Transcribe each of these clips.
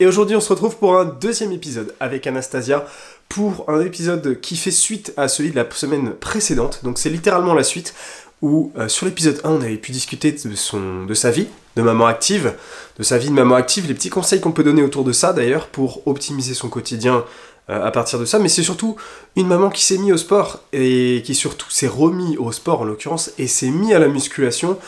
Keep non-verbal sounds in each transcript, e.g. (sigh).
Et aujourd'hui, on se retrouve pour un deuxième épisode avec Anastasia pour un épisode qui fait suite à celui de la semaine précédente. Donc c'est littéralement la suite où euh, sur l'épisode 1, on avait pu discuter de, son, de sa vie de maman active, de sa vie de maman active, les petits conseils qu'on peut donner autour de ça d'ailleurs pour optimiser son quotidien euh, à partir de ça, mais c'est surtout une maman qui s'est mise au sport et qui surtout s'est remis au sport en l'occurrence et s'est mis à la musculation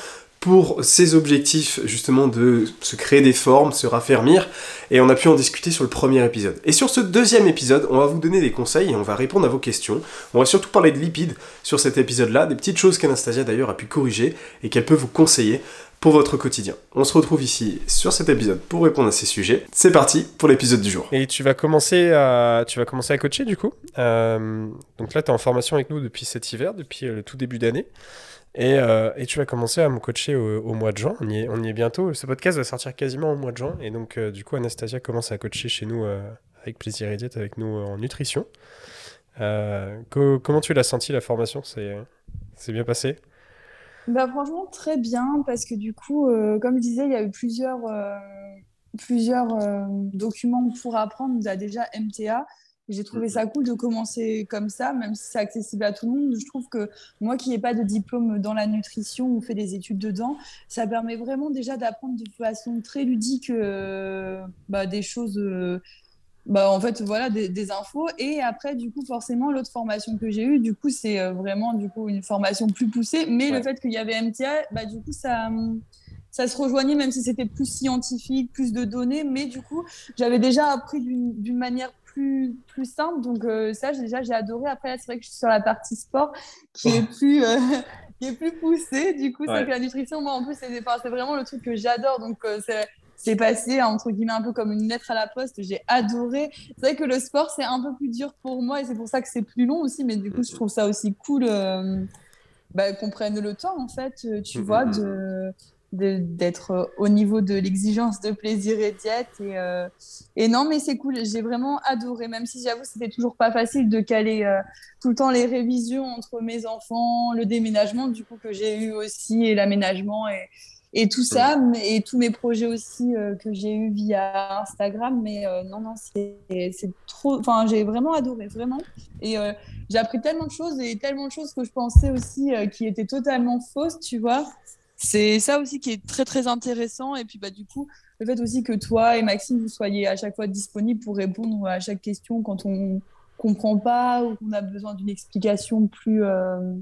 pour ses objectifs justement de se créer des formes, se raffermir, et on a pu en discuter sur le premier épisode. Et sur ce deuxième épisode, on va vous donner des conseils et on va répondre à vos questions. On va surtout parler de lipides sur cet épisode-là, des petites choses qu'Anastasia d'ailleurs a pu corriger et qu'elle peut vous conseiller pour votre quotidien. On se retrouve ici sur cet épisode pour répondre à ces sujets. C'est parti pour l'épisode du jour. Et tu vas commencer à, tu vas commencer à coacher du coup. Euh, donc là, tu es en formation avec nous depuis cet hiver, depuis euh, le tout début d'année. Euh, et, tu vas commencer à me coacher au, mois de juin. On y, est, on y, est, bientôt. Ce podcast va sortir quasiment au mois de juin. Et donc, euh, du coup, Anastasia commence à coacher chez nous euh, avec plaisir et diète, avec nous en nutrition. comment tu l'as senti la formation? C'est bien passé? Bah, Franchement, très bien. Parce que du coup, comme je disais, il y a eu plusieurs, plusieurs documents pour apprendre. On a déjà MTA. J'ai trouvé ça cool de commencer comme ça, même si c'est accessible à tout le monde. Je trouve que moi qui n'ai pas de diplôme dans la nutrition ou fait des études dedans, ça permet vraiment déjà d'apprendre de façon très ludique euh, bah, des choses. Euh, bah, en fait, voilà, des, infos. Et après, du coup, forcément, l'autre formation que j'ai eue, du coup, c'est euh, vraiment du coup, une formation plus poussée. Mais le fait qu'il y avait MTA, bah, du coup, ça ça se rejoignait, même si c'était plus scientifique, plus de données. Mais du coup, j'avais déjà appris d'une manière plus, plus simple. Donc, euh, ça, déjà, j'ai adoré. Après, c'est vrai que je suis sur la partie sport qui est (laughs) plus. Euh, qui est plus poussée, du coup, c'est que la nutrition, moi, en plus, c'est vraiment le truc que j'adore. Donc, euh, c'est passé entre guillemets un peu comme une lettre à la poste. J'ai adoré. C'est vrai que le sport c'est un peu plus dur pour moi et c'est pour ça que c'est plus long aussi. Mais du coup, je trouve ça aussi cool bah, qu'on prenne le temps en fait, tu mm, vois, de d'être euh, au niveau de l'exigence de plaisir et diète. Et, euh, et non, mais c'est cool. J'ai vraiment adoré, même si j'avoue, c'était toujours pas facile de caler euh, tout le temps les révisions entre mes enfants, le déménagement, du coup, que j'ai eu aussi, et l'aménagement et, et tout ça, et tous mes projets aussi que j'ai eu via Instagram. Mais non, non, c'est trop. Enfin, j'ai vraiment adoré, vraiment. Et j'ai appris tellement de choses et tellement de choses que je pensais aussi qui étaient totalement fausses, tu vois c'est ça aussi qui est très très intéressant. Et puis bah, du coup, le fait aussi que toi et Maxime, vous soyez à chaque fois disponibles pour répondre à chaque question quand on comprend pas ou qu'on a besoin d'une explication plus, euh,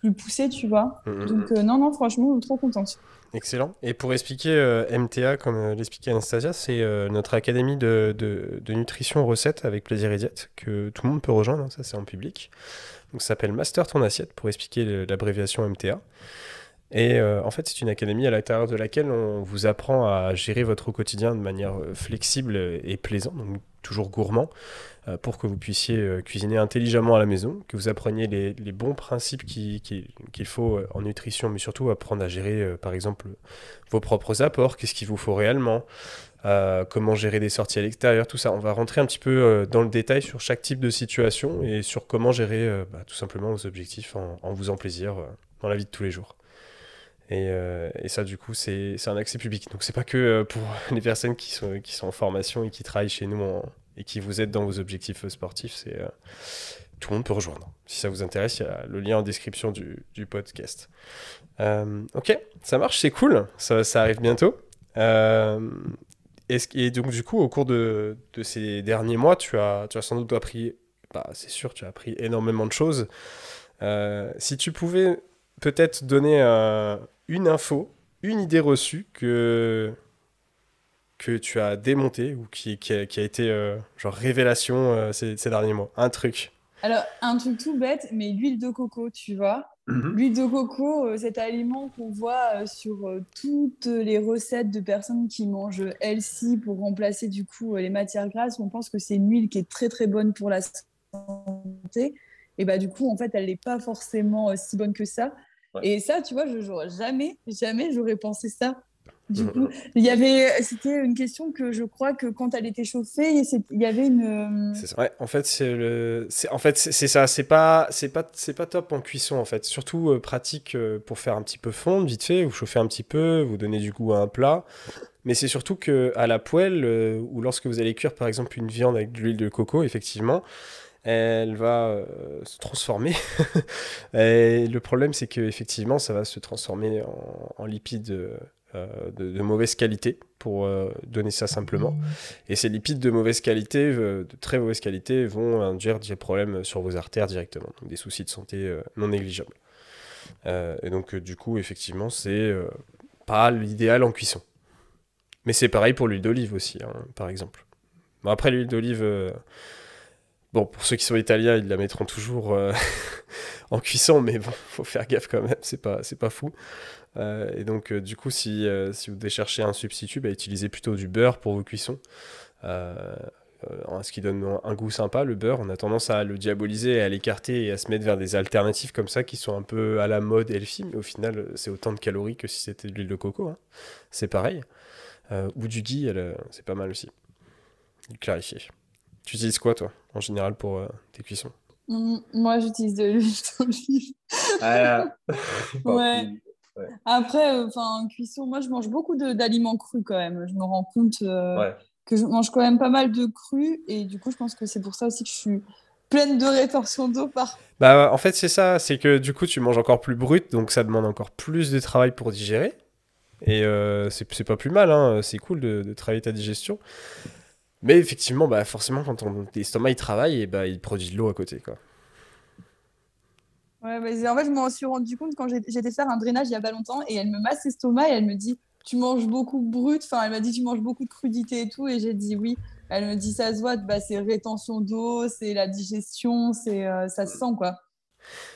plus poussée, tu vois. Mm, mm, Donc mm. Euh, non, non, franchement, trop contente. Excellent. Et pour expliquer euh, MTA, comme l'expliquait Anastasia, c'est notre académie de, de, nutrition recette avec plaisir et diète que tout le monde peut rejoindre, hein, ça c'est en public. Donc ça s'appelle Master ton assiette pour expliquer l'abréviation MTA. Et euh, en fait, c'est une académie à l'intérieur de laquelle on vous apprend à gérer votre quotidien de manière euh, flexible et plaisante, donc toujours gourmand, euh, pour que vous puissiez cuisiner intelligemment à la maison, que vous appreniez les, bons principes qu'il faut en nutrition, mais surtout apprendre à gérer, par exemple, vos propres apports, qu'est-ce qu'il vous faut réellement, comment gérer des sorties à l'extérieur, tout ça. On va rentrer un petit peu dans le détail sur chaque type de situation et sur comment gérer bah, tout simplement vos objectifs en, en vous faisant plaisir dans la vie de tous les jours. Euh, et, ça, du coup, c'est un accès public. Donc, c'est pas que euh, pour (laughs) les personnes qui sont, qui sont en formation et qui travaillent chez nous et qui vous aident dans vos objectifs sportifs. C'est euh, tout le monde peut rejoindre. Si ça vous intéresse, il y a le lien en description du, du podcast. ok, ça marche, c'est cool. Ça, ça, arrive bientôt. et donc, du coup, au cours de, de, ces derniers mois, tu as, tu as sans doute appris, bah, c'est sûr, tu as appris énormément de choses. si tu pouvais peut-être donner un une info, une idée reçue que, que tu as démontée ou qui, qui, a, été euh, genre révélation euh, ces, ces, derniers mois Un truc. Alors, un truc tout bête, mais l'huile de coco, tu vois. Mhm. L'huile de coco, euh, cet aliment qu'on voit euh, sur euh, toutes les recettes de personnes qui mangent healthy pour remplacer du coup les matières grasses, on pense que c'est une huile qui est très très bonne pour la santé. Et bah du coup, en fait, elle n'est pas forcément si bonne que ça. Et ça, tu vois, je jamais, jamais j'aurais pensé ça. Du coup, il y avait, c'était une question que je crois que quand elle était chauffée, il y avait une. C'est Ouais, en fait, c'est le, c'est, en fait, c'est ça. C'est pas, c'est pas, c'est pas top en cuisson en fait. Surtout euh, pratique euh, pour faire un petit peu fondre vite fait, vous chauffez un petit peu, vous donnez du goût à un plat. Mais c'est surtout que à la poêle euh, ou lorsque vous allez cuire par exemple une viande avec de l'huile de coco, effectivement, elle va se transformer. (laughs) Et le problème, c'est que effectivement, ça va se transformer en, en lipides euh, de, mauvaise qualité, pour euh, donner ça simplement. Et ces lipides de mauvaise qualité, euh, de très mauvaise qualité, vont induire des problèmes sur vos artères directement, donc des soucis de santé non négligeables. et donc, du coup, effectivement, c'est pas l'idéal en cuisson. Mais c'est pareil pour l'huile d'olive aussi, hein, par exemple. Bon, après, l'huile d'olive, bon, pour ceux qui sont italiens, ils la mettront toujours (laughs) en cuisson, mais bon, faut faire gaffe quand même, c'est pas, pas fou. Euh, et donc, euh, du coup, si, euh, si vous devez chercher un substitut, bah, utilisez plutôt du beurre pour vos cuissons. ce qui donne un goût sympa, le beurre. On a tendance à le diaboliser, à l'écarter et à se mettre vers des alternatives comme ça qui sont un peu à la mode healthy, mais au final, c'est autant de calories que si c'était de l'huile de coco. Hein. C'est pareil. ou du ghee, c'est pas mal aussi. Clarifier. Tu utilises quoi, toi, en général, pour tes cuissons? Mmh, Moi, j'utilise de l'huile d'olive. Ah, (laughs) ouais. Après, euh, enfin, cuisson, moi, je mange beaucoup d'aliments crus quand même. Je me rends compte euh, que je mange quand même pas mal de crus. Et du coup, je pense que c'est pour ça aussi que je suis pleine de rétention d'eau par. Bah, en fait, c'est ça. C'est que du coup, tu manges encore plus brut. Donc, ça demande encore plus de travail pour digérer. Et euh, c'est pas plus mal. Hein. C'est cool de, travailler ta digestion. Mais effectivement, bah, forcément, quand ton estomac il travaille, et bah, il produit de l'eau à côté. Quoi. Ouais, en fait, je m'en suis rendu compte quand j'étais faire un drainage il y a pas longtemps et elle me masse l'estomac et elle me dit Tu manges beaucoup brut. Enfin, elle m'a dit Tu manges beaucoup de crudité et tout. Et j'ai dit Oui. Elle me dit Ça se voit, bah, c'est rétention d'eau, c'est la digestion, c'est euh, ça se sent quoi.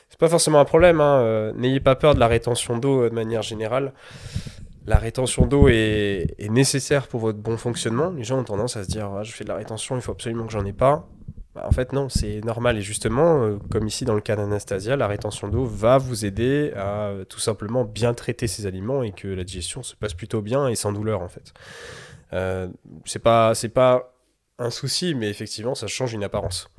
C'est pas forcément un problème. Hein. Euh, n'ayez pas peur de la rétention d'eau euh, de manière générale. La rétention d'eau est, nécessaire pour votre bon fonctionnement. Les gens ont tendance à se dire ah, Je fais de la rétention, il faut absolument que j'en ai pas. Bah, en fait, non, c'est normal. Et justement, euh, comme ici dans le cas d'Anastasia, la rétention d'eau va vous aider à euh, tout simplement bien traiter ces aliments et que la digestion se passe plutôt bien et sans douleur, en fait. Euh, c'est pas, un souci, mais effectivement, ça change une apparence.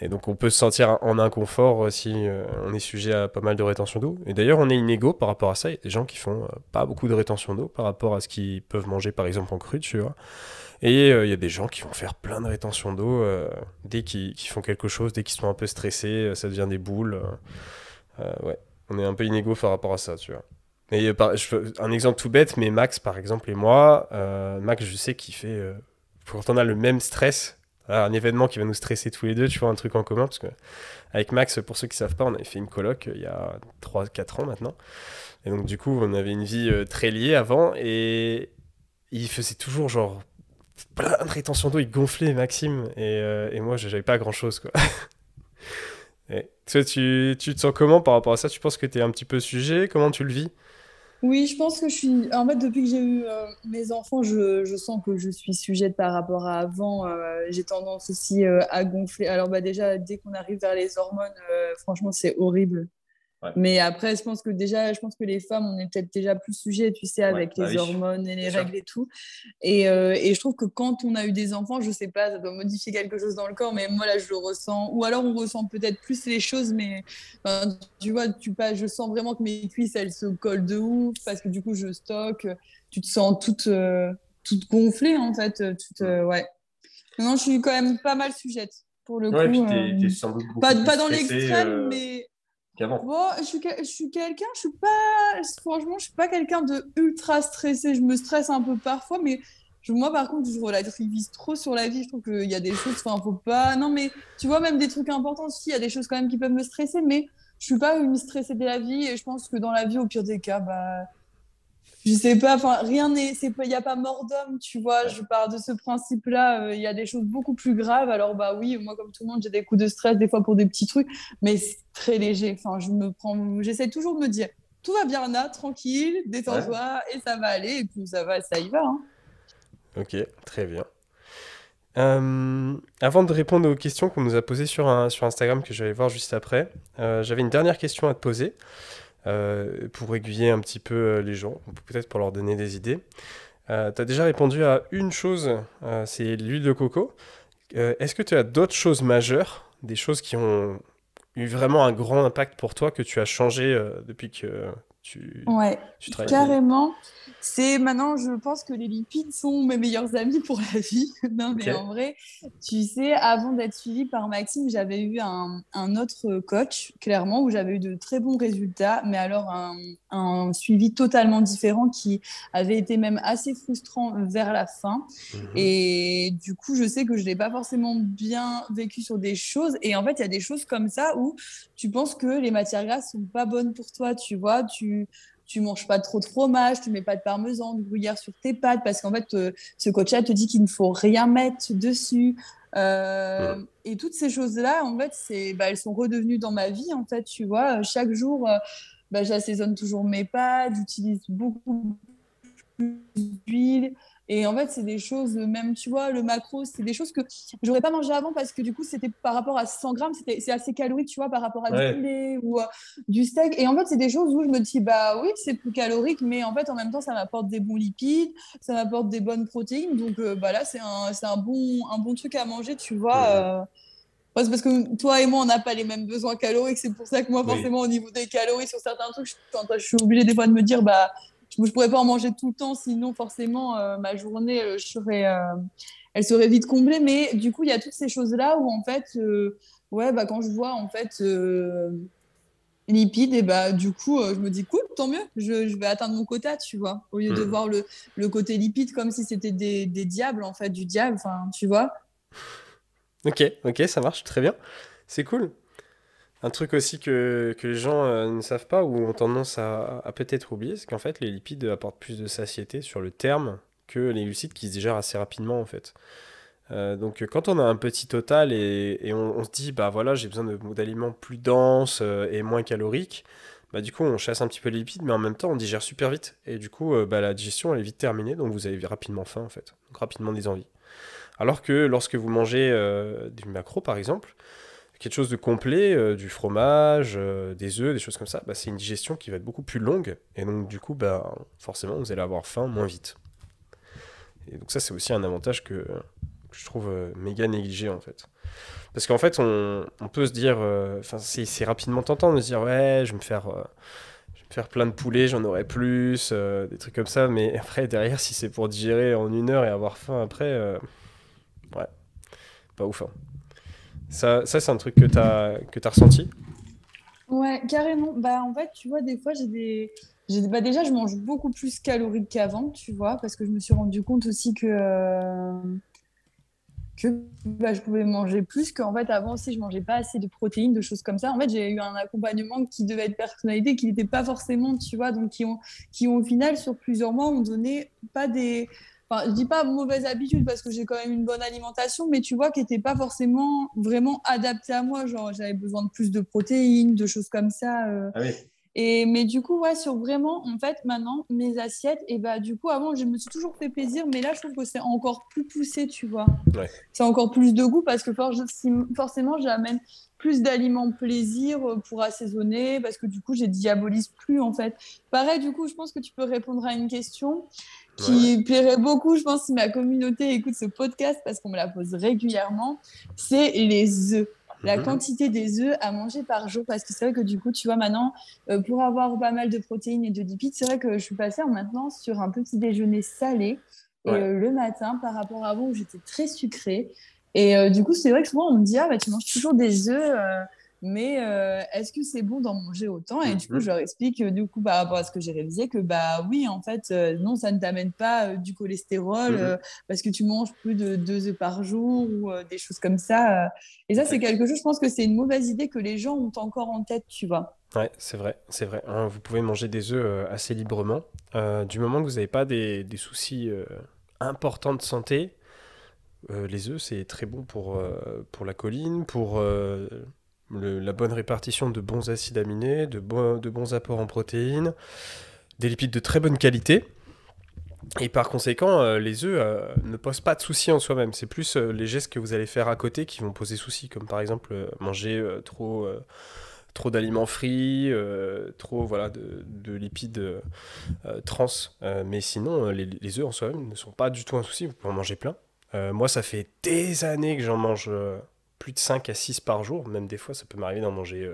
Et donc, on peut se sentir en inconfort si on est sujet à pas mal de rétention d'eau. Et d'ailleurs, on est inégaux par rapport à ça. Il y a des gens qui font pas beaucoup de rétention d'eau par rapport à ce qu'ils peuvent manger, par exemple, en cru, tu vois. Et euh, il y a des gens qui vont faire plein de rétention d'eau euh, dès qu'ils font quelque chose, dès qu'ils sont un peu stressés, euh, ça devient des boules. ouais, on est un peu inégaux par rapport à ça, tu vois. Mais un exemple tout bête, mais Max par exemple et moi, Max je sais qu'il fait, quand on a le même stress, un événement qui va nous stresser tous les deux, tu vois, un truc en commun, parce que avec Max, pour ceux qui savent pas, on avait fait une coloc il y a 3-4 ans maintenant. Et donc du coup, on avait une vie très liée avant, et il faisait toujours genre plein de rétention d'eau, il gonflait Maxime, et, euh, et moi j'avais pas grand chose quoi. (laughs) et, tu, tu te sens comment par rapport à ça? Tu penses que tu es un petit peu sujet? Comment tu le vis? Oui, je pense que je suis. En fait, depuis que j'ai eu euh, mes enfants, je, sens que je suis sujette par rapport à avant. Euh, j'ai tendance aussi à gonfler. Alors, bah, déjà, dès qu'on arrive vers les hormones, franchement, c'est horrible. Mais après, je pense que déjà, je pense que les femmes, on est peut-être déjà plus sujets, tu sais, avec bah les hormones et les règles et tout. Et, euh, et, je trouve que quand on a eu des enfants, je sais pas, ça doit modifier quelque chose dans le corps, mais moi là, je le ressens. Ou alors, on ressent peut-être plus les choses, mais tu vois, tu pas, je sens vraiment que mes cuisses, elles se collent de ouf parce que du coup, je stocke. Tu te sens toute, euh, toute gonflée en fait. Toute, euh, ouais. Non, je suis quand même pas mal sujette pour le coup. pas, pas dans l'extrême, mais Bon, je suis, je suis quelqu'un, je suis pas, franchement, je suis pas quelqu'un de ultra stressé. Je me stresse un peu parfois, mais moi, par contre, je relativise trop sur la vie. Je trouve qu'il y a des choses, enfin, faut pas. Non, mais tu vois, même des trucs importants, si, il y a des choses quand même qui peuvent me stresser, mais je suis pas une stressée de la vie. Et je pense que dans la vie, au pire des cas, bah, je sais pas, enfin, rien n'est, il n'y a pas mort d'homme, tu vois. Je pars de ce principe-là. Euh, il y a des choses beaucoup plus graves. Alors, bah oui, moi, comme tout le monde, j'ai des coups de stress des fois pour des petits trucs, mais c'est très léger. Enfin, je me prends, j'essaie toujours de me dire, tout va bien là, tranquille, détends-toi, et ça va aller, et puis ça va, ça y va. Hein. Ok, très bien. Euh, avant de répondre aux questions qu'on nous a posées sur, sur Instagram, que je vais voir juste après, euh, j'avais une dernière question à te poser. Euh, pour aiguiller un petit peu euh, les gens, peut-être pour leur donner des idées. Euh, tu as déjà répondu à une chose, c'est l'huile de coco. Est-ce que tu as d'autres choses majeures, des choses qui ont eu vraiment un grand impact pour toi, que tu as changé depuis que tu, ouais, carrément. C'est maintenant, je pense que les lipides sont mes meilleurs amis pour la vie. (laughs) non, mais en vrai, tu sais, avant d'être suivie par Maxime, j'avais eu un, un, autre coach, clairement, où j'avais eu de très bons résultats, mais alors un, un, suivi totalement différent qui avait été même assez frustrant vers la fin. Mhm. Et du coup, je sais que je n'ai pas forcément bien vécu sur des choses. Et en fait, il y a des choses comme ça où tu penses que les matières grasses sont pas bonnes pour toi, tu vois. Tu, tu manges pas trop de fromage, tu mets pas de parmesan, de gruyère sur tes pâtes, parce qu'en fait, euh, ce coach-là te dit qu'il ne faut rien mettre dessus. Euh, et toutes ces choses-là, en fait, c'est, bah, elles sont redevenues dans ma vie, en fait, tu vois. Chaque jour, euh, bah, j'assaisonne toujours mes pâtes, j'utilise beaucoup d'huile. Et en fait, c'est des choses, même, tu vois, le macro, c'est des choses que j'aurais pas mangé avant parce que du coup, c'était par rapport à 100 grammes, c'est assez calorique, tu vois, par rapport à du poulet ou euh, du steak. Et en fait, c'est des choses où je me dis, bah oui, c'est plus calorique, mais en fait, en même temps, ça m'apporte des bons lipides, ça m'apporte des bonnes protéines. Donc, euh, bah là, c'est un, un, bon, un bon truc à manger, tu vois. Euh. c'est parce que toi et moi, on n'a pas les mêmes besoins caloriques. C'est pour ça que moi, forcément, au niveau des calories sur certains trucs, je, je suis obligée des fois de me dire, bah je ne pourrais pas en manger tout le temps, sinon forcément euh, ma journée euh, euh, elle serait vite comblée. Mais du coup, il y a toutes ces choses-là où en fait, ouais, bah, quand je vois en fait lipides, et bah, du coup, je me dis cool, tant mieux, je, je, vais atteindre mon quota, tu vois, au lieu de hmm. voir le, le, côté lipide comme si c'était des, des, diables, en fait, du diable, enfin, tu vois. Ok, ok, ça marche très bien. C'est cool. Un truc aussi que, les gens euh, ne savent pas ou ont tendance à, peut-être oublier, c'est qu'en fait les lipides apportent plus de satiété sur le terme que les glucides qui se digèrent assez rapidement en fait. Euh, donc quand on a un petit total et, on, se dit bah voilà j'ai besoin d'aliments plus denses euh, et moins caloriques, bah du coup on chasse un petit peu les lipides mais en même temps on digère super vite et du coup bah, la digestion elle est vite terminée donc vous avez rapidement faim en fait, rapidement des envies. Alors que lorsque vous mangez du macro par exemple, quelque chose de complet, euh, du fromage, euh, des œufs, des choses comme ça, bah, c'est une digestion qui va être beaucoup plus longue. Et donc, du coup, bah, forcément, vous allez avoir faim moins vite. Et donc, ça, c'est aussi un avantage que, je trouve euh, méga négligé, en fait. Parce qu'en fait, on, peut se dire, enfin, c'est rapidement tentant de se dire, ouais, je vais me faire. je faire plein de poulets, j'en aurai plus, des trucs comme ça, mais (laughs) après, derrière, si c'est pour digérer en une heure et avoir faim après, ouais, pas ouf. Hein. Ça, ça c'est un truc que tu as, que as ressenti? Ouais, carrément. Bah, en fait, tu vois, des fois, j'ai des. Bah déjà, je mange beaucoup plus calorique qu'avant, tu vois, parce que je me suis rendu compte aussi que, euh, que bah, je pouvais manger plus, qu'en fait, avant aussi, je mangeais pas assez de protéines, de choses comme ça. En fait, j'ai eu un accompagnement qui devait être personnalité, qui n'était pas forcément, tu vois, donc qui ont, qui ont au final, sur plusieurs mois, ont donné pas des Enfin, je dis pas mauvaise habitude parce que j'ai quand même une bonne alimentation, mais tu vois, qui n'était pas forcément vraiment adaptée à moi. Genre, j'avais besoin de plus de protéines, de choses comme ça. Euh. Ah oui. Et, mais du coup, ouais, sur vraiment, en fait, maintenant, mes assiettes, et bah, du coup, avant, je me suis toujours fait plaisir, mais là, je trouve que c'est encore plus poussé, tu vois. Ouais. C'est encore plus de goût parce que forcément, j'amène plus d'aliments plaisir pour assaisonner parce que du coup, je diabolise plus, en fait. Pareil, du coup, je pense que tu peux répondre à une question qui plairait beaucoup, je pense, si ma communauté écoute ce podcast, parce qu'on me la pose régulièrement, c'est les œufs. La mhm. quantité des œufs à manger par jour, parce que c'est vrai que du coup, tu vois, maintenant, euh, pour avoir pas mal de protéines et de lipides, c'est vrai que je suis passée maintenant sur un petit déjeuner salé. Euh, le matin, par rapport à avant où j'étais très sucrée. Et euh, du coup, c'est vrai que souvent, on me dit, ah, bah, tu manges toujours des œufs mais euh, est-ce que c'est bon d'en manger autant? Et du coup, mhm. je leur explique, euh, du coup, par rapport à ce que j'ai révisé, que bah oui, en fait, euh, non, ça ne t'amène pas du cholestérol mhm. parce que tu manges plus de deux œufs par jour ou des choses comme ça. Et ça, c'est quelque chose, je pense que c'est une mauvaise idée que les gens ont encore en tête, tu vois. Ouais, c'est vrai, c'est vrai. Hein, vous pouvez manger des œufs assez librement. du moment que vous n'avez pas des, des soucis importants de santé, les œufs, c'est très bon pour, pour la colline, pour la bonne répartition de bons acides aminés, de, bons apports en protéines, des lipides de très bonne qualité. Et par conséquent, euh, les œufs euh, ne posent pas de soucis en soi-même. C'est plus euh, les gestes que vous allez faire à côté qui vont poser soucis, comme par exemple manger trop, trop d'aliments frits, trop voilà, de, lipides trans. mais sinon, les, les œufs en soi-même ne sont pas du tout un souci. Vous pouvez en manger plein. moi, ça fait des années que j'en mange plus de 5 à 6 par jour. Même des fois, ça peut m'arriver d'en manger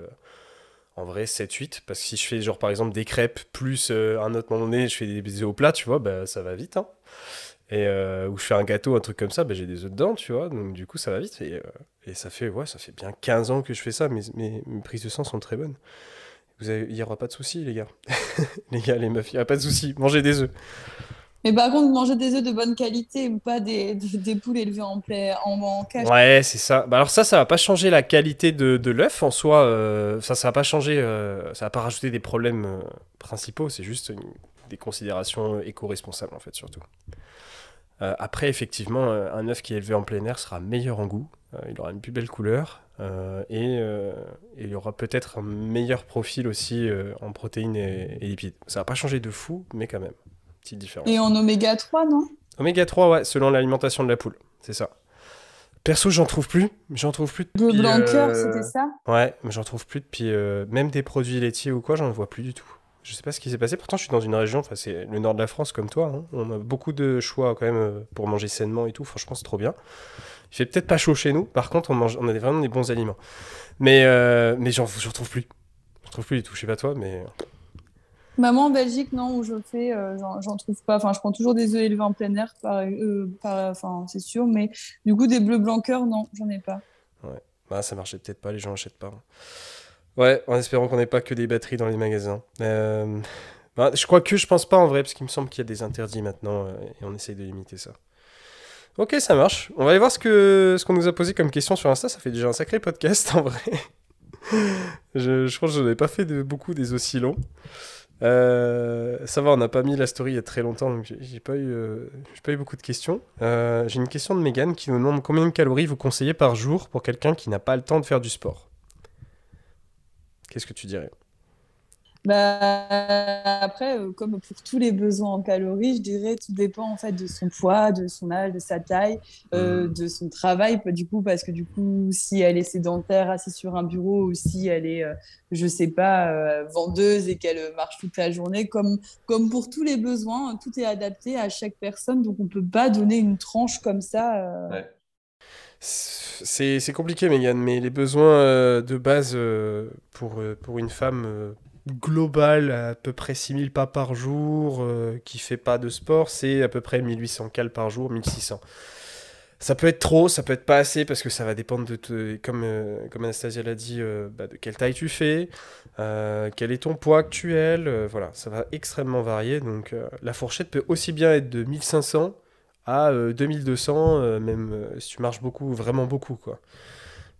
en vrai 7-8 parce que si je fais genre par exemple des crêpes plus euh, un autre moment donné je fais des œufs au plat tu vois bah, ça va vite hein. et euh, ou je fais un gâteau un truc comme ça bah, j'ai des œufs dedans tu vois. Donc du coup ça va vite. Et, euh, et, ça fait ouais ça fait bien 15 ans que je fais ça. Mes, mes prises de sang sont très bonnes. Vous il n'y aura pas de soucis les gars. (laughs) Les gars les meufs il n'y a pas de soucis. Mangez des œufs mais par contre, manger des œufs de bonne qualité ou pas des, (laughs) poules élevées en, en, en cage. Ouais, c'est ça. Bah alors ça, ça va pas changer la qualité de, de l'œuf en soi. Euh, ça, ça va pas changer, euh, ça va pas rajouter des problèmes euh, principaux. C'est juste des considérations éco-responsables en fait surtout. après, effectivement, un œuf qui est élevé en plein air sera meilleur en goût. il aura une plus belle couleur et, il y aura peut-être un meilleur profil aussi en protéines et, et lipides. Ça va pas changer de fou, mais quand même. Et en oméga 3, non? Oméga 3, ouais, selon l'alimentation de la poule, c'est ça. Perso, j'en trouve plus. J'en trouve plus depuis. Le blanqueur, euh, c'était ça? Ouais, mais j'en trouve plus depuis. Euh, même des produits laitiers ou quoi, j'en vois plus du tout. Je sais pas ce qui s'est passé. Pourtant, je suis dans une région, enfin, c'est le nord de la France comme toi. Hein. On a beaucoup de choix quand même euh, pour manger sainement et tout. Franchement, c'est trop bien. Il fait peut-être pas chaud chez nous. Par contre, on, mange, on a vraiment des bons aliments. Mais, mais j'en retrouve plus. Je trouve plus du tout. Je sais pas toi, mais. Maman en Belgique, non, où je fais, euh, j'en trouve pas. Enfin, je prends toujours des œufs élevés en plein air, euh, c'est sûr, mais du coup, des bleus blanqueurs, non, j'en ai pas. Ouais, bah, ça marchait peut-être pas, les gens achètent pas. Hein. Ouais, en espérant qu'on n'ait pas que des batteries dans les magasins. Euh, (laughs) bah, je crois que je pense pas en vrai, parce qu'il me semble qu'il y a des interdits maintenant, et on essaye de limiter ça. Ok, ça marche. On va aller voir ce qu'on ce qu'on nous a posé comme question sur Insta. Ça fait déjà un sacré podcast (laughs) en vrai. je, crois que je n'avais pas fait beaucoup des aussi longs. Euh, ça va, on n'a pas mis la story il y a très longtemps, donc j'ai pas, eu, euh, pas eu beaucoup de questions. Euh, j'ai une question de Megan qui nous demande combien de calories vous conseillez par jour pour quelqu'un qui n'a pas le temps de faire du sport? Qu'est-ce que tu dirais? Bah, après, euh, comme pour tous les besoins en calories, je dirais tout dépend en fait de son poids, de son âge, de sa taille, euh, mmh. de son travail. Du coup, parce que du coup, si elle est sédentaire, assise sur un bureau, ou si elle est, euh, je sais pas, vendeuse et qu'elle marche toute la journée, comme comme pour tous les besoins, tout est adapté à chaque personne. Donc, on peut pas donner une tranche comme ça. Ouais. C'est compliqué, Megan, mais les besoins de base pour, pour une femme global à peu près 6000 pas par jour, euh, qui fait pas de sport, c'est à peu près 1800 cales par jour, 1600. Ça peut être trop, ça peut être pas assez, parce que ça va dépendre de, comme, euh, comme Anastasia l'a dit, euh, bah, de quelle taille tu fais, quel est ton poids actuel, voilà, ça va extrêmement varier. Donc la fourchette peut aussi bien être de 1500 à 2200, même si tu marches beaucoup, vraiment beaucoup, quoi.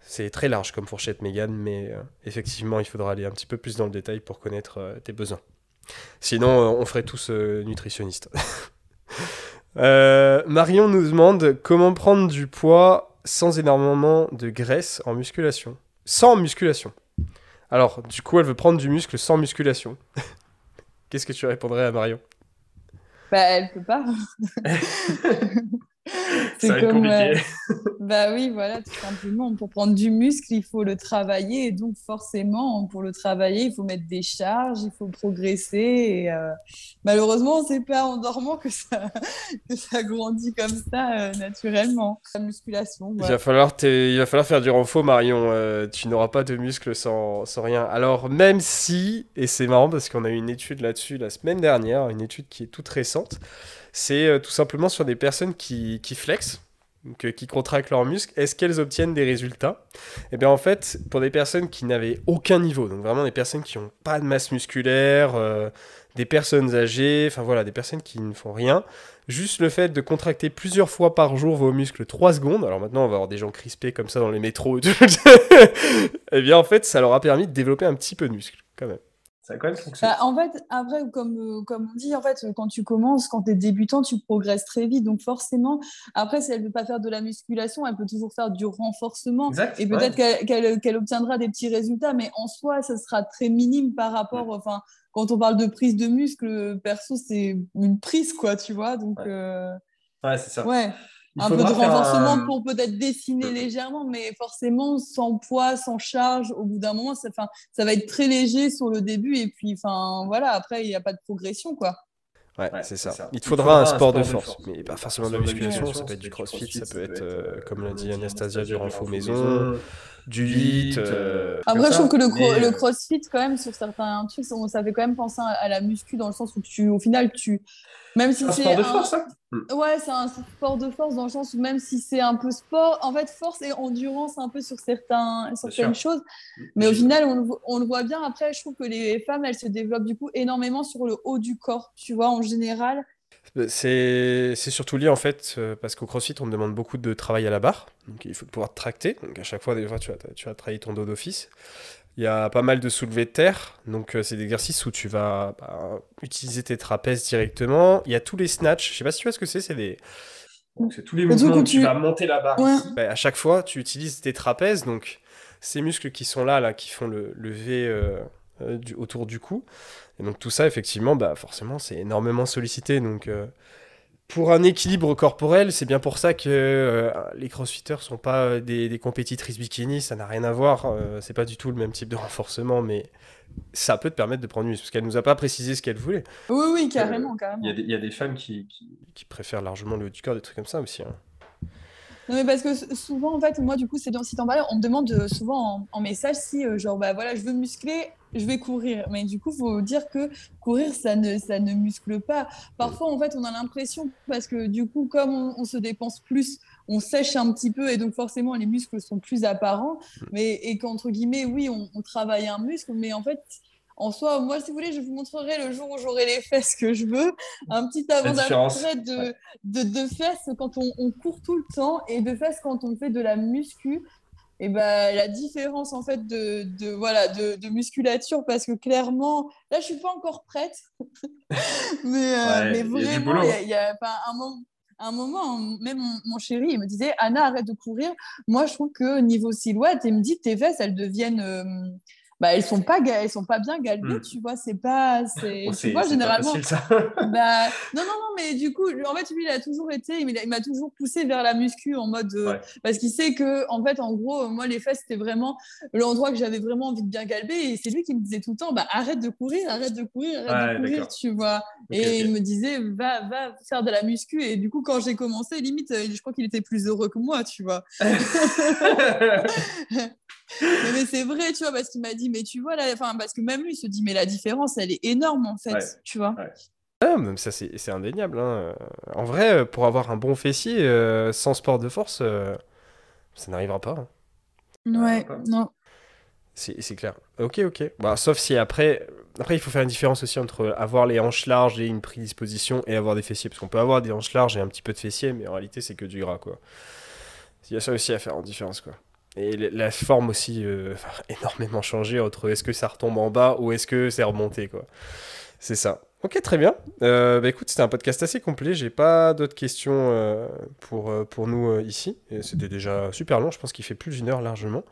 C'est très large comme fourchette, Megan, mais euh, effectivement, il faudra aller un petit peu plus dans le détail pour connaître euh, tes besoins. Sinon, euh, on ferait tous nutritionnistes. (laughs) Marion nous demande comment prendre du poids sans énormément de graisse en musculation. Sans musculation. Alors, du coup, elle veut prendre du muscle sans musculation. (laughs) Qu'est-ce que tu répondrais à Marion? Bah, elle peut pas. (laughs) (laughs) c'est comme. Euh, (laughs) bah oui, voilà, tout simplement. Pour prendre du muscle, il faut le travailler. Et donc, forcément, pour le travailler, il faut mettre des charges, il faut progresser. Et euh, malheureusement, c'est pas en dormant que ça, (laughs) que ça grandit comme ça euh, naturellement. La musculation. Il, va falloir il va falloir faire du renfort, Marion. tu n'auras pas de muscle sans, sans rien. Alors, même si, et c'est marrant parce qu'on a eu une étude là-dessus la semaine dernière, une étude qui est toute récente c'est euh, tout simplement sur des personnes qui, qui flexent, qui contractent leurs muscles, est-ce qu'elles obtiennent des résultats? Eh bien en fait, pour des personnes qui n'avaient aucun niveau, donc vraiment des personnes qui n'ont pas de masse musculaire, euh, des personnes âgées, enfin voilà, des personnes qui ne font rien, juste le fait de contracter plusieurs fois par jour vos muscles 3 secondes, alors maintenant on va avoir des gens crispés comme ça dans les métros, et (laughs) eh bien en fait ça leur a permis de développer un petit peu de muscle quand même. Ça a quand même fonctionné. Bah, en fait, après, comme, euh, comme on dit, en fait, quand tu commences, quand tu es débutant, tu progresses très vite. Donc forcément, après, si elle ne veut pas faire de la musculation, elle peut toujours faire du renforcement. Exact, et ouais. peut-être qu'elle qu'elle- qu'elle obtiendra des petits résultats, mais en soi, ça sera très minime par rapport. Enfin, quand on parle de prise de muscle, perso, c'est une prise, quoi, tu vois. Donc, Ouais. euh, Ouais, c'est ça. ouais. Il un peu de renforcement un- pour peut-être dessiner légèrement, mais forcément sans poids, sans charge, au bout d'un moment, ça, enfin, ça va être très léger sur le début et puis enfin voilà, après il n'y a pas de progression quoi. Ouais, Ouais, c'est ça. ça. Il te faudra un sport de force, force. mais pas forcément de la musculation, ça peut être du crossfit, ça peut être, euh, comme l'a dit Anastasia, du renfort maison, du hit. euh, Après, comme je ça, trouve que le, cro- mais, le euh, crossfit, quand même, sur certains trucs, ça ça fait quand même penser à la muscu dans le sens où tu, au final, tu. Même si un c'est. sport de un- force, hein Ouais, c'est un sport de force dans le sens où même si c'est un peu sport, en fait, force et endurance un peu sur certains, certaines choses. Mais au final, on le, vo- on le voit bien. Après, je trouve que les femmes, elles se développent du coup énormément sur le haut du corps, tu vois, en général. C'est c'est surtout lié en fait, euh, parce qu'au crossfit, on te demande beaucoup de travail à la barre, donc il faut pouvoir te tracter. Donc à chaque fois, des fois, tu vas, tu travailler ton dos d'office. Il y a pas mal de soulevés de terre, donc euh, c'est des exercices où tu vas bah, utiliser tes trapèzes directement. Il y a tous les snatchs, je sais pas si tu vois ce que c'est, c'est des. Donc, c'est tous les mouvements où tu tu- vas monter la barre Ouais. Bah, à chaque fois, tu utilises tes trapèzes, donc ces muscles qui sont là, là qui font le, le V euh, euh, du- autour du cou. Et donc tout ça, effectivement, bah, forcément, c'est énormément sollicité. Donc euh, pour un équilibre corporel, c'est bien pour ça que euh, les crossfitters sont pas euh, des, des compétitrices bikini, ça n'a rien à voir. euh, c'est pas du tout le même type de renforcement, mais ça peut te permettre de prendre du muscle, parce qu'elle nous a pas précisé ce qu'elle voulait. Oui, oui, carrément, carrément. Il y, a des, il y a des femmes qui, qui- Qui préfèrent largement le haut du corps, des trucs comme ça aussi. hein. Non, mais parce que souvent, en fait, moi, du coup, c'est dans si t'en parlais, on me demande euh, souvent en, en message si, euh, genre, bah voilà, je veux muscler, je vais courir. Mais du coup, faut dire que courir, ça ne, ça ne muscle pas. Parfois, en fait, on a l'impression, parce que du coup, comme on, on se dépense plus, on sèche un petit peu et donc forcément, les muscles sont plus apparents. Mais, et qu'entre guillemets, oui, on, on travaille un muscle, mais en fait, en soi, moi, si vous voulez, je vous montrerai le jour où j'aurai les fesses que je veux. Un petit avant d'après de, de, de fesses quand on, on court tout le temps et de fesses quand on fait de la muscu. Et ben la différence en fait de, de voilà de, musculature parce que clairement là je suis pas encore prête (laughs) mais, euh, Ouais, mais vraiment il y a, y a- un moment un moment, même mon, mon chéri, il me disait Anna, arrête de courir. Moi, je trouve que niveau silhouette, il me dit tes fesses, elles deviennent. euh, bah, elles sont pas elles sont pas bien galbées, Hmm. tu vois c'est pas c'est Bon, tu vois c'est pas généralement facile, ça. (laughs) bah, (laughs) non, non, non, mais du coup, en fait, lui, il a toujours été, il m'a toujours poussé vers la muscu en mode. euh, Ouais. Parce qu'il sait que, en fait, en gros, moi, les fesses, c'était vraiment l'endroit que j'avais vraiment envie de bien galber. Et c'est lui qui me disait tout le temps, bah, arrête de courir, arrête de courir, arrête Ouais, de courir, tu vois. Et il me disait, va, va faire de la muscu. Et du coup, quand j'ai commencé, limite, euh, je crois qu'il était plus heureux que moi, tu vois. (laughs) mais mais c'est vrai, tu vois, parce qu'il m'a dit, mais tu vois, là, parce que même lui, il se dit, mais la différence, elle est énorme, en fait, Ouais. tu vois. Ah, même ça, c'est c'est indéniable. hein. En vrai, euh, pour avoir un bon fessier euh, sans sport de force, euh, ça n'arrivera pas. hein. Ouais, pas. non. C'est c'est clair. Ok, ok. Bah, sauf si après, après, il faut faire une différence aussi entre avoir les hanches larges et une prédisposition et avoir des fessiers. Parce qu'on peut avoir des hanches larges et un petit peu de fessiers, mais en réalité, c'est que du gras, quoi. Il y a ça aussi à faire en différence, quoi. Et la- forme aussi euh, énormément changé entre est-ce que ça retombe en bas ou est-ce que c'est remonté, quoi. C'est ça. Ok, très bien. Euh, bah écoute, c'était un podcast assez complet. J'ai pas d'autres questions euh, pour, euh, pour nous euh, ici. C'était déjà super long. Je pense qu'il fait plus d'une heure largement.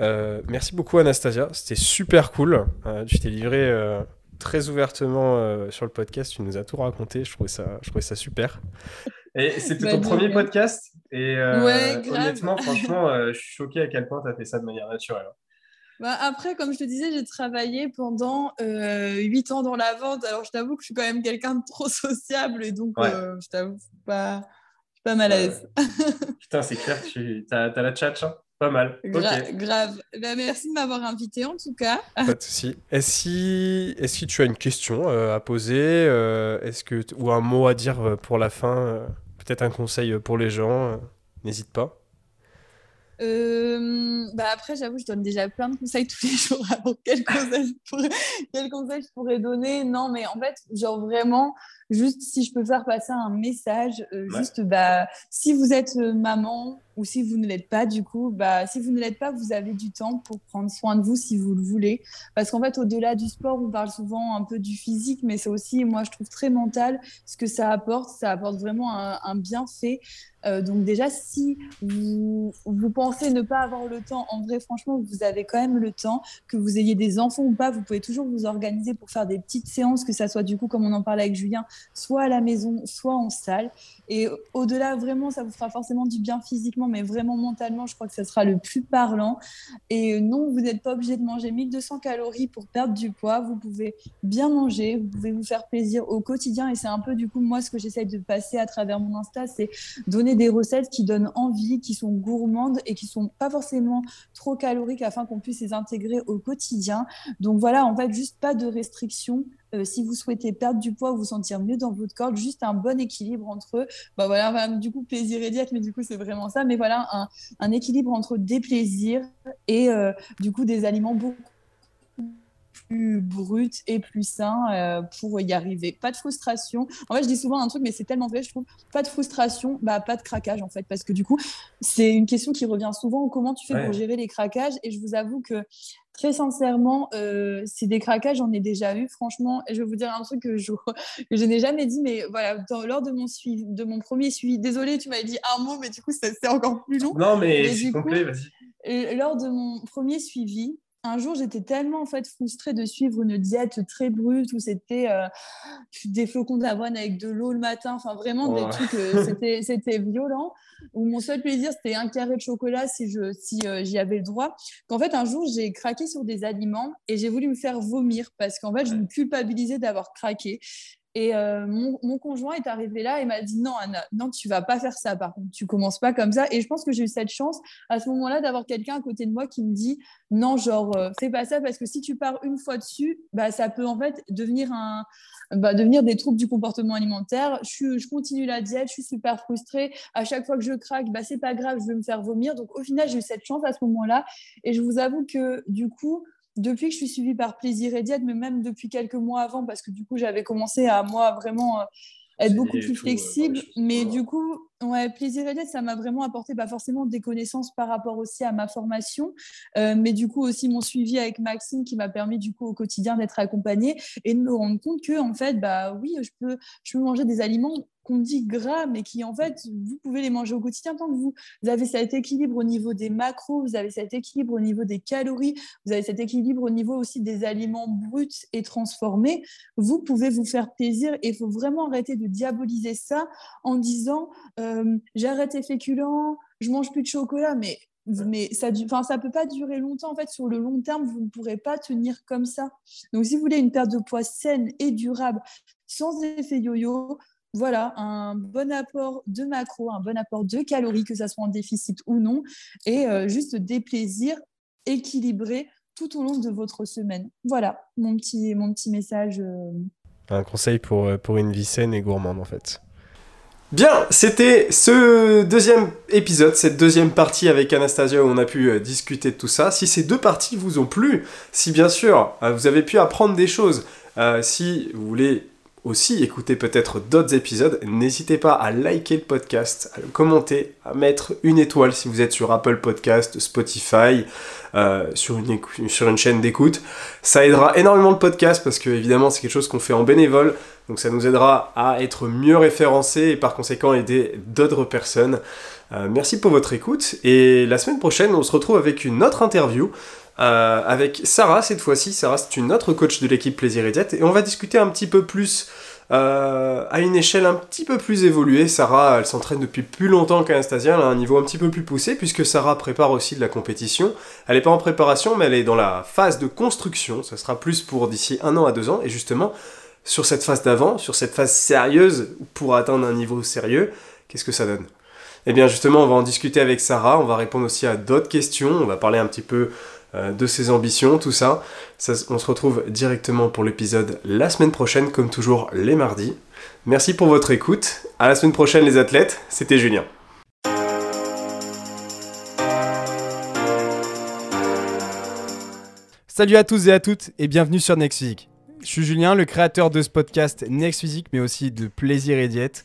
Euh, merci beaucoup Anastasia, c'était super cool. Euh, tu t'es livré euh, très ouvertement euh, sur le podcast, tu nous as tout raconté, je trouvais ça, je trouvais ça super. Et c'était Bah, ton de premier podcast. Et euh, Ouais, grave. honnêtement, (laughs) franchement, euh, je suis choqué à quel point tu as fait ça de manière naturelle. Bah, après, comme je te disais, j'ai travaillé pendant euh, 8 ans dans la vente. Alors, je t'avoue que je suis quand même quelqu'un de trop (laughs) sociable et donc, Ouais. euh, je t'avoue, pas, pas mal à l'aise. (laughs) Putain, c'est clair, tu as, la tchatch. hein Pas mal. Gra- Ok. Grave. Bah, merci de m'avoir invité en tout cas. Pas de souci. Est-ce si, est-ce que tu as une question euh, à poser euh, Est-ce que t- ou un mot à dire pour la fin euh, Peut-être un conseil pour les gens euh, N'hésite pas. euh, bah après, j'avoue, je donne déjà plein de conseils (laughs) tous les jours. Alors, quel conseil je pourrais, quel conseil je pourrais donner? Non, mais en fait, genre vraiment, juste si je peux faire passer un message, euh, juste bah, si vous êtes euh, maman ou si vous ne l'êtes pas, du coup, bah, si vous ne l'êtes pas, vous avez du temps pour prendre soin de vous si vous le voulez. Parce qu'en fait, au-delà du sport, on parle souvent un peu du physique, mais c'est aussi, moi, je trouve très mental ce que ça apporte. Ça apporte vraiment un, bienfait. Euh, donc déjà, si vous, vous, pensez ne pas avoir le temps, en vrai, franchement, vous avez quand même le temps, que vous ayez des enfants ou pas, vous pouvez toujours vous organiser pour faire des petites séances, que ça soit du coup, comme on en parlait avec Julien, soit à la maison, soit en salle. Et au-delà, vraiment, ça vous fera forcément du bien physiquement, mais vraiment mentalement, je crois que ça sera le plus parlant. Et non, vous n'êtes pas obligé de manger 1200 calories pour perdre du poids. Vous pouvez bien manger, vous pouvez vous faire plaisir au quotidien. Et c'est un peu, du coup, moi, ce que j'essaye de passer à travers mon Insta, c'est donner des recettes qui donnent envie, qui sont gourmandes et qui sont pas forcément trop caloriques afin qu'on puisse les intégrer au quotidien. Donc voilà, en fait, juste pas de restrictions. Euh, si vous souhaitez perdre du poids, vous sentir mieux dans votre corps, juste un bon équilibre entre eux. Bah voilà, du coup, plaisir et diète, mais du coup, c'est vraiment ça. Mais voilà, un, un, équilibre entre des plaisirs et euh, du coup, des aliments beaucoup plus brut et plus sain euh, pour y arriver. Pas de frustration. En fait, je dis souvent un truc, mais c'est tellement vrai, je trouve. Pas de frustration, bah, pas de craquage, en fait, parce que du coup, c'est une question qui revient souvent. Comment tu fais pour gérer les craquages? Et je vous avoue que très sincèrement, euh, c'est des craquages, j'en ai déjà eu, franchement. Et je vais vous dire un truc que je, que je n'ai jamais dit, mais voilà, lors de mon, suivi, de mon premier suivi, désolé, tu m'avais dit un mot, mais du coup, c'est encore plus long. Non, mais, complet, vas-y. Lors de mon premier suivi, un jour, j'étais tellement en fait frustrée de suivre une diète très brute où c'était euh, des flocons d'avoine avec de l'eau le matin, enfin vraiment des trucs, euh, (laughs) c'était, c'était violent. Où mon seul plaisir, c'était un carré de chocolat si, je, si euh, j'y avais le droit. Qu'en fait, un jour, j'ai craqué sur des aliments et j'ai voulu me faire vomir parce qu'en fait, je me culpabilisais d'avoir craqué. Et euh, mon, mon, conjoint est arrivé là et m'a dit non Anna, non tu vas pas faire ça par contre, tu commences pas comme ça. Et je pense que j'ai eu cette chance à ce moment-là d'avoir quelqu'un à côté de moi qui me dit non genre euh, fais pas ça parce que si tu pars une fois dessus, bah ça peut en fait devenir un bah, devenir des troubles du comportement alimentaire. Je, je, continue la diète, je suis super frustrée. À chaque fois que je craque, bah c'est pas grave, je vais me faire vomir. Donc au final j'ai eu cette chance à ce moment-là et je vous avoue que du coup depuis que je suis suivie par Plaisir et Diète, mais même depuis quelques mois avant, parce que du coup, j'avais commencé à moi vraiment euh, être beaucoup plus flexible. mais du coup, ouais, Plaisir et Diète, ça m'a vraiment apporté pas forcément des connaissances par rapport aussi à ma formation, euh, mais du coup aussi mon suivi avec Maxime qui m'a permis du coup au quotidien d'être accompagnée et de me rendre compte que en fait, bah oui, je peux, je peux manger des aliments qu'on dit gras, mais qui en fait, vous pouvez les manger au quotidien tant que vous, vous avez cet équilibre au niveau des macros, vous avez cet équilibre au niveau des calories, vous avez cet équilibre au niveau aussi des aliments bruts et transformés, vous pouvez vous faire plaisir et il faut vraiment arrêter de diaboliser ça en disant euh, j'arrête les féculents, je mange plus de chocolat, mais mais ça ne ça peut pas durer longtemps. En fait, sur le long terme, vous ne pourrez pas tenir comme ça. Donc, si vous voulez une perte de poids saine et durable, sans effet yo-yo, voilà, un bon apport de macros, un bon apport de calories, que ça soit en déficit ou non, et euh, juste des plaisirs équilibrés tout au long de votre semaine. Voilà mon petit, mon petit message. Euh. Un conseil pour, euh, pour une vie saine et gourmande en fait. Bien, c'était ce deuxième épisode, cette deuxième partie avec Anastasia où on a pu discuter de tout ça. Si ces deux parties vous ont plu, si bien sûr vous avez pu apprendre des choses, si vous voulez aussi écouter peut-être d'autres épisodes, n'hésitez pas à liker le podcast, à le commenter, à mettre une étoile si vous êtes sur Apple Podcast, Spotify, euh, sur, une chaîne d'écoute. Ça aidera énormément le podcast parce que évidemment c'est quelque chose qu'on fait en bénévole, donc ça nous aidera à être mieux référencés et par conséquent aider d'autres personnes. Euh, merci pour votre écoute et la semaine prochaine on se retrouve avec une autre interview. Euh, avec Sarah cette fois-ci. Sarah, c'est une autre coach de l'équipe Plaisir et Diète. Et on va discuter un petit peu plus euh, à une échelle un petit peu plus évoluée. Sarah, elle s'entraîne depuis plus longtemps qu'Anastasia. Elle a un niveau un petit peu plus poussé puisque Sarah prépare aussi de la compétition. Elle n'est pas en préparation, mais elle est dans la phase de construction. Ça sera plus pour d'ici un an à deux ans. Et justement, sur cette phase d'avant, sur cette phase sérieuse, pour atteindre un niveau sérieux, qu'est-ce que ça donne? Eh bien justement, on va en discuter avec Sarah, on va répondre aussi à d'autres questions, on va parler un petit peu euh, de ses ambitions, tout ça. On se retrouve directement pour l'épisode la semaine prochaine, comme toujours les mardis. Merci pour votre écoute. À la semaine prochaine, les athlètes. C'était Julien. Salut à tous et à toutes et bienvenue sur Next Physique. Je suis Julien, le créateur de ce podcast Next Physique, mais aussi de Plaisir et Diète